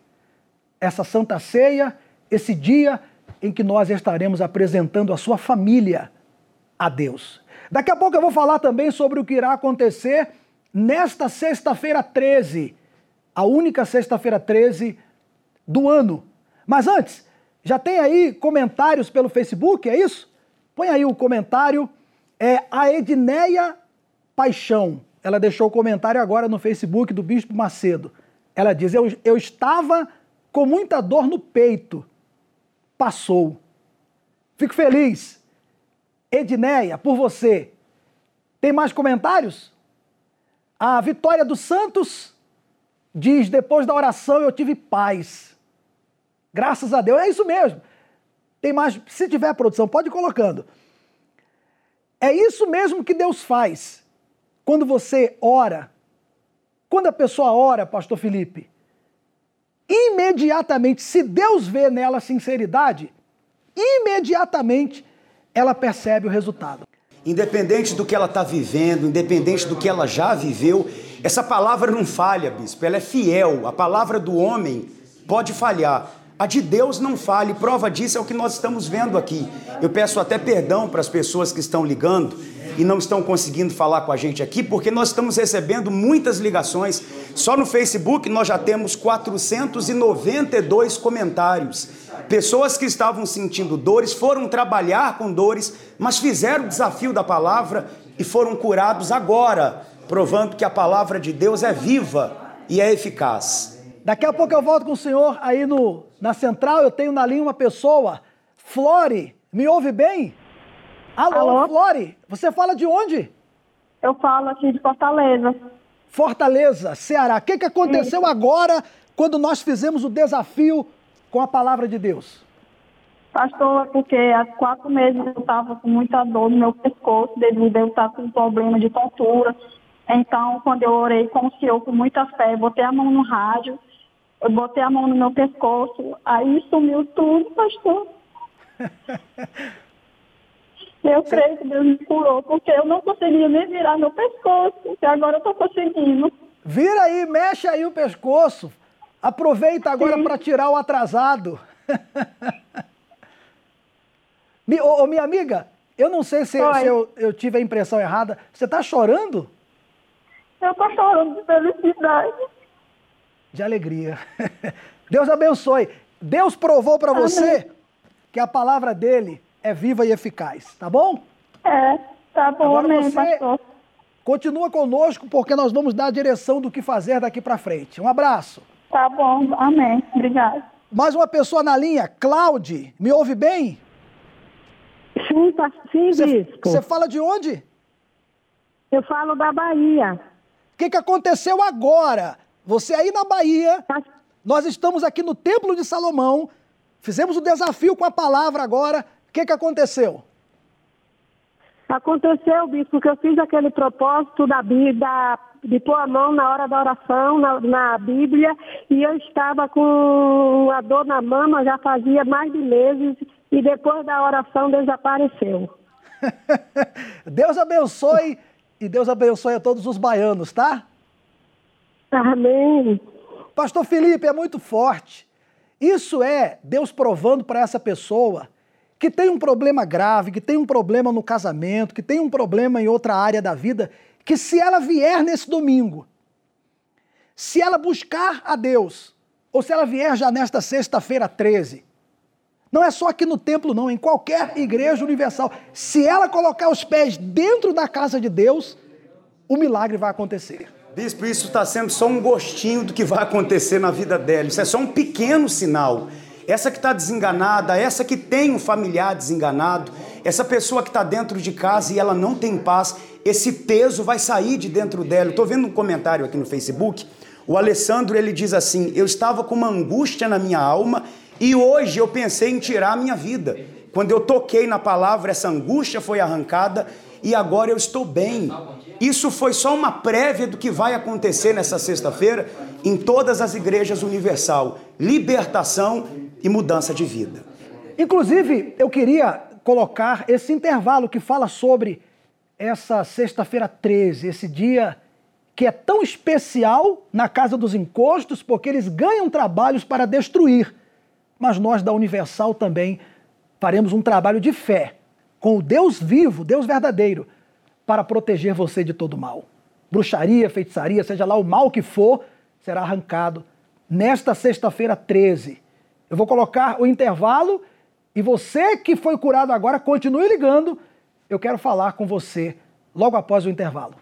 Essa Santa Ceia, esse dia em que nós estaremos apresentando a sua família a Deus. Daqui a pouco eu vou falar também sobre o que irá acontecer nesta sexta-feira 13, a única sexta-feira 13 do ano. Mas antes, já tem aí comentários pelo Facebook, é isso? Põe aí o comentário. É a Edneia Paixão. Ela deixou o comentário agora no Facebook do Bispo Macedo. Ela diz: Eu, eu estava com muita dor no peito. Passou. Fico feliz. Edneia, por você. Tem mais comentários? A Vitória dos Santos diz: depois da oração eu tive paz. Graças a Deus. É isso mesmo. Tem mais. Se tiver produção, pode ir colocando. É isso mesmo que Deus faz. Quando você ora, quando a pessoa ora, Pastor Felipe, imediatamente, se Deus vê nela sinceridade, imediatamente ela percebe o resultado independente do que ela está vivendo, independente do que ela já viveu, essa palavra não falha, bispo, ela é fiel. A palavra do homem pode falhar. A de Deus não falha, e prova disso é o que nós estamos vendo aqui. Eu peço até perdão para as pessoas que estão ligando e não estão conseguindo falar com a gente aqui, porque nós estamos recebendo muitas ligações. Só no Facebook nós já temos 492 comentários. Pessoas que estavam sentindo dores foram trabalhar com dores, mas fizeram o desafio da palavra e foram curados agora, provando que a palavra de Deus é viva e é eficaz. Daqui a pouco eu volto com o senhor aí no, na central. Eu tenho na linha uma pessoa, Flore, me ouve bem? Alô, Alô? Flore, você fala de onde? Eu falo aqui de Fortaleza. Fortaleza, Ceará. O que, que aconteceu Sim. agora quando nós fizemos o desafio com a palavra de Deus? Pastor, é porque há quatro meses eu estava com muita dor no meu pescoço, devido a eu estar com um problema de tontura. Então, quando eu orei com o Senhor com muita fé, botei a mão no rádio, eu botei a mão no meu pescoço, aí sumiu tudo, pastor. eu creio que Deus me curou, porque eu não conseguia nem virar meu pescoço, e agora eu estou conseguindo. Vira aí, mexe aí o pescoço. Aproveita agora para tirar o atrasado. ô, ô, minha amiga, eu não sei se, se eu, eu, tive a impressão errada. Você está chorando? Eu estou chorando de felicidade. De alegria. Deus abençoe. Deus provou para você que a palavra dele é viva e eficaz, tá bom? É, tá bom, Agora amém, você, pastor. Continua conosco porque nós vamos dar a direção do que fazer daqui para frente. Um abraço. Tá bom, amém. Obrigada. Mais uma pessoa na linha, Cláudia, me ouve bem? Sim, tá, sim, bispo. Você fala de onde? Eu falo da Bahia. O que, que aconteceu agora? Você aí na Bahia, Tá- nós estamos aqui no Templo de Salomão, fizemos o desafio com a palavra agora. O que, que aconteceu? Aconteceu, bispo, que eu fiz aquele propósito da Bíblia, de pôr a mão na hora da oração, na, na Bíblia, e eu estava com a dor na mama já fazia mais de meses, e depois da oração desapareceu. Deus abençoe e Deus abençoe a todos os baianos, tá? Amém. Pastor Felipe, é muito forte. Isso é Deus provando para essa pessoa que tem um problema grave, que tem um problema no casamento, que tem um problema em outra área da vida, que se ela vier nesse domingo, se ela buscar a Deus, ou se ela vier já nesta sexta-feira 13, não é só aqui no templo, não, em qualquer igreja universal, se ela colocar os pés dentro da casa de Deus, o milagre vai acontecer. Bispo, isso está sendo só um gostinho do que vai acontecer na vida dela. Isso é só um pequeno sinal. Essa que está desenganada, essa que tem um familiar desenganado, essa pessoa que está dentro de casa e ela não tem paz, esse peso vai sair de dentro dela. Estou vendo um comentário aqui no Facebook. O Alessandro ele diz assim: Eu estava com uma angústia na minha alma e hoje eu pensei em tirar a minha vida. Quando eu toquei na palavra, essa angústia foi arrancada e agora eu estou bem. Isso foi só uma prévia do que vai acontecer nessa sexta-feira em todas as igrejas universal: libertação e mudança de vida. Inclusive, eu queria colocar esse intervalo que fala sobre essa sexta-feira 13, esse dia que é tão especial na Casa dos Encostos, porque eles ganham trabalhos para destruir. Mas nós da Universal também faremos um trabalho de fé com o Deus vivo, Deus verdadeiro, para proteger você de todo mal. Bruxaria, feitiçaria, seja lá o mal que for, será arrancado nesta sexta-feira 13. Eu vou colocar o intervalo e você que foi curado agora, continue ligando. Eu quero falar com você logo após o intervalo.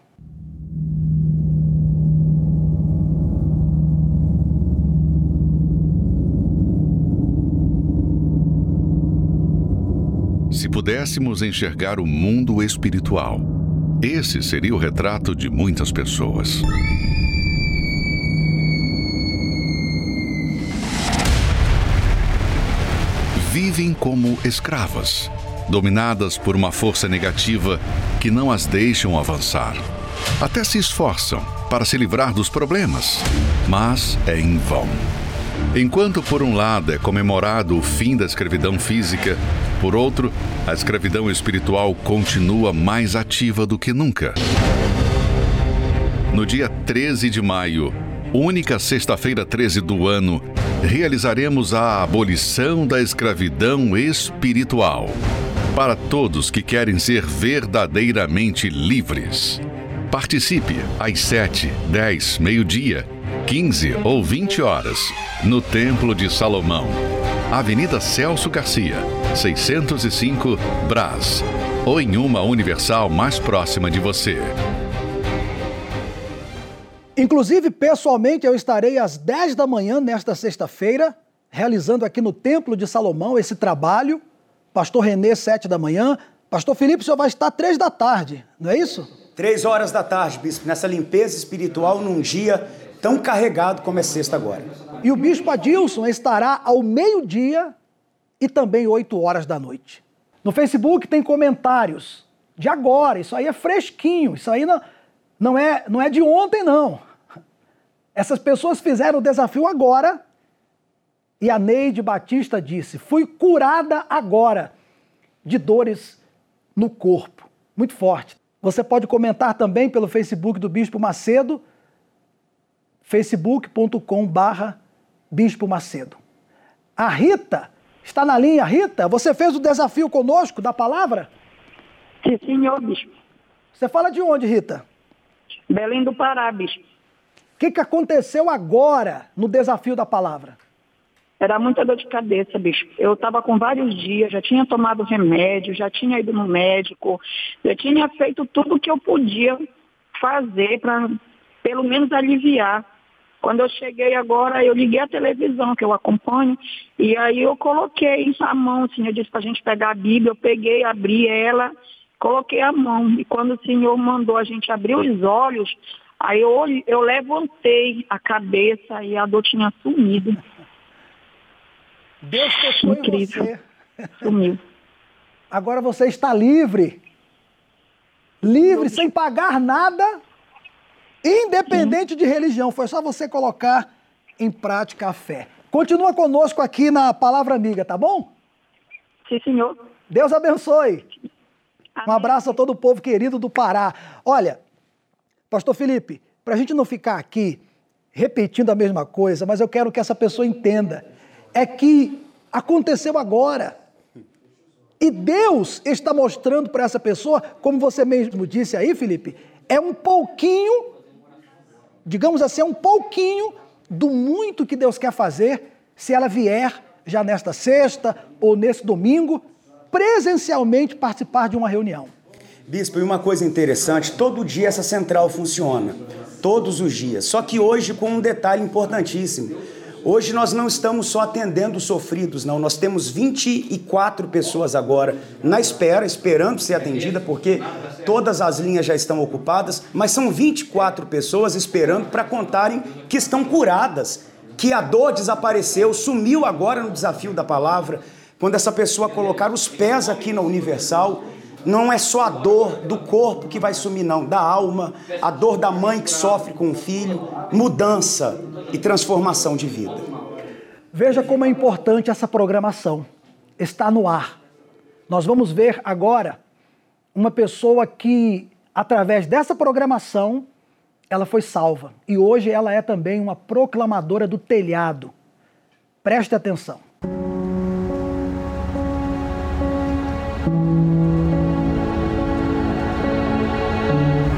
Se pudéssemos enxergar o mundo espiritual, esse seria o retrato de muitas pessoas. Vivem como escravas, dominadas por uma força negativa que não as deixam avançar. Até se esforçam para se livrar dos problemas, mas é em vão. Enquanto, por um lado, é comemorado o fim da escravidão física, por outro, a escravidão espiritual continua mais ativa do que nunca. No dia 13 de maio, única sexta-feira 13 do ano, realizaremos a abolição da escravidão espiritual para todos que querem ser verdadeiramente livres. Participe às 7, 10, meio-dia, 15 ou 20 horas no Templo de Salomão, Avenida Celso Garcia, 605, Brás, ou em uma universal mais próxima de você. Inclusive, pessoalmente, eu estarei às 10 da manhã nesta sexta-feira, realizando aqui no Templo de Salomão esse trabalho. Pastor Renê, 7 da manhã. Pastor Felipe, o senhor vai estar 3 da tarde, não é isso? Três horas da tarde, bispo, nessa limpeza espiritual num dia tão carregado como é sexta agora. E o bispo Adilson estará ao meio-dia e também 8 horas da noite. No Facebook tem comentários de agora, isso aí é fresquinho, isso aí não, não, é, não é de ontem, não. Essas pessoas fizeram o desafio agora e a Neide Batista disse: fui curada agora de dores no corpo. Muito forte. Você pode comentar também pelo Facebook do Bispo Macedo, facebook.com barra Bispo Macedo. A Rita está na linha. Rita, você fez o desafio conosco da palavra? Sim, senhor, bispo. Você fala de onde, Rita? Belém do Pará, bispo. O que, que aconteceu agora no desafio da palavra? Era muita dor de cabeça, bispo. Eu estava com vários dias, já tinha tomado remédio, já tinha ido no médico, já tinha feito tudo o que eu podia fazer para pelo menos aliviar. Quando eu cheguei agora, eu liguei a televisão que eu acompanho, e aí eu coloquei a mão, o Senhor disse para a gente pegar a Bíblia, eu peguei, abri ela, coloquei a mão. E quando o Senhor mandou a gente abrir os olhos, aí eu, eu levantei a cabeça e a dor tinha sumido. Deus tocou Incrível. em você. Sumiu. Agora você está livre. Livre, sem pagar nada, independente de religião. Foi só você colocar em prática a fé. Continua conosco aqui na Palavra Amiga, tá bom? Sim, senhor. Deus abençoe. Um abraço a todo o povo querido do Pará. Olha, Pastor Felipe, para a gente não ficar aqui repetindo a mesma coisa, mas eu quero que essa pessoa entenda, é que aconteceu agora. E Deus está mostrando para essa pessoa, como você mesmo disse aí, Felipe, é um pouquinho, digamos assim, é um pouquinho do muito que Deus quer fazer se ela vier já nesta sexta ou nesse domingo, presencialmente participar de uma reunião. Bispo, e uma coisa interessante, todo dia essa central funciona, todos os dias. Só que hoje com um detalhe importantíssimo. Hoje nós não estamos só atendendo os sofridos, não. Nós temos 24 pessoas agora na espera, esperando ser atendida, porque todas as linhas já estão ocupadas, mas são 24 pessoas esperando para contarem que estão curadas, que a dor desapareceu, sumiu agora no desafio da palavra. Quando essa pessoa colocar os pés aqui na Universal, não é só a dor do corpo que vai sumir, não, da alma, a dor da mãe que sofre com o filho, mudança e transformação de vida. Veja como é importante essa programação. Está no ar. Nós vamos ver agora uma pessoa que, através dessa programação, ela foi salva. E hoje ela é também uma proclamadora do telhado. Preste atenção.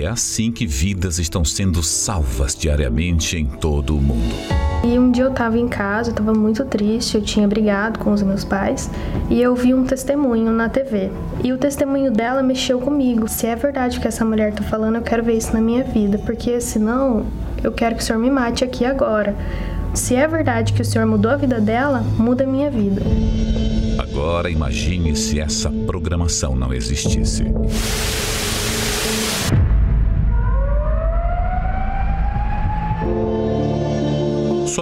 E é assim que vidas estão sendo salvas diariamente em todo o mundo. E um dia eu estava em casa, eu estava muito triste, eu tinha brigado com os meus pais e eu vi um testemunho na TV. E o testemunho dela mexeu comigo. Se é verdade o que essa mulher está falando, eu quero ver isso na minha vida, porque senão eu quero que o Senhor me mate aqui agora. Se é verdade que o Senhor mudou a vida dela, muda a minha vida. Agora imagine se essa programação não existisse.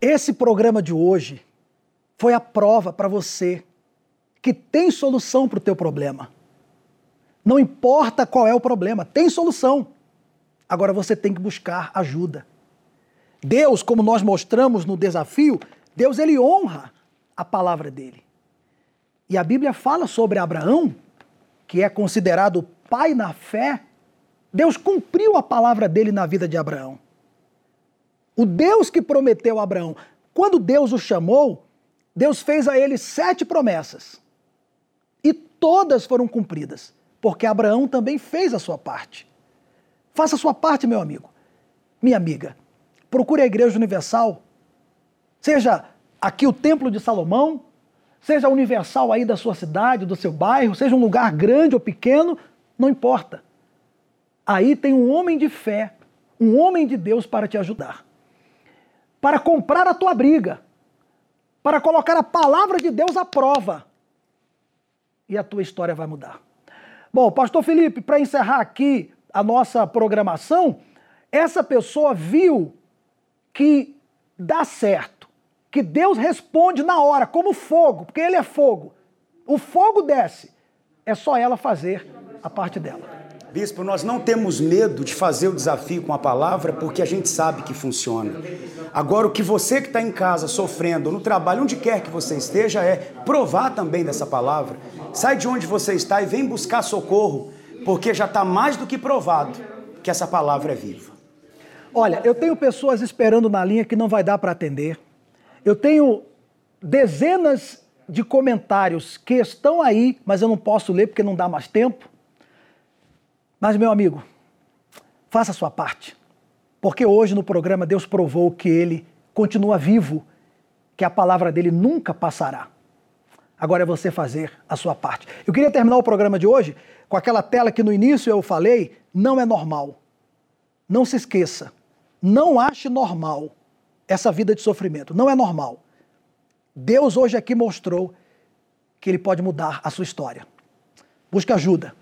Esse programa de hoje foi a prova para você que tem solução para o teu problema. Não importa qual é o problema, tem solução. Agora você tem que buscar ajuda. Deus, como nós mostramos no desafio, Deus ele honra a palavra dele. E a Bíblia fala sobre Abraão, que é considerado pai na fé. Deus cumpriu a palavra dele na vida de Abraão. O Deus que prometeu a Abraão, quando Deus o chamou, Deus fez a ele sete promessas. E todas foram cumpridas, porque Abraão também fez a sua parte. Faça a sua parte, meu amigo, minha amiga. Procure a Igreja Universal, seja aqui o Templo de Salomão, seja universal aí da sua cidade, do seu bairro, seja um lugar grande ou pequeno, não importa. Aí tem um homem de fé, um homem de Deus para te ajudar. Para comprar a tua briga, para colocar a palavra de Deus à prova. E a tua história vai mudar. Bom, Pastor Felipe, para encerrar aqui a nossa programação, essa pessoa viu que dá certo, que Deus responde na hora, como fogo, porque Ele é fogo. O fogo desce, é só ela fazer a parte dela. Bispo, nós não temos medo de fazer o desafio com a palavra porque a gente sabe que funciona. Agora, o que você que está em casa sofrendo, no trabalho, onde quer que você esteja, é provar também dessa palavra. Sai de onde você está e vem buscar socorro, porque já está mais do que provado que essa palavra é viva. Olha, eu tenho pessoas esperando na linha que não vai dar para atender. Eu tenho dezenas de comentários que estão aí, mas eu não posso ler porque não dá mais tempo. Mas, meu amigo, faça a sua parte. Porque hoje no programa Deus provou que ele continua vivo, que a palavra dele nunca passará. Agora é você fazer a sua parte. Eu queria terminar o programa de hoje com aquela tela que no início eu falei, não é normal. Não se esqueça. Não ache normal essa vida de sofrimento. Não é normal. Deus hoje aqui mostrou que Ele pode mudar a sua história. Busque ajuda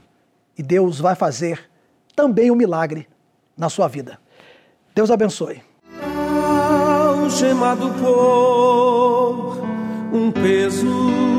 e Deus vai fazer também um milagre na sua vida. Deus abençoe. Algemado por um peso.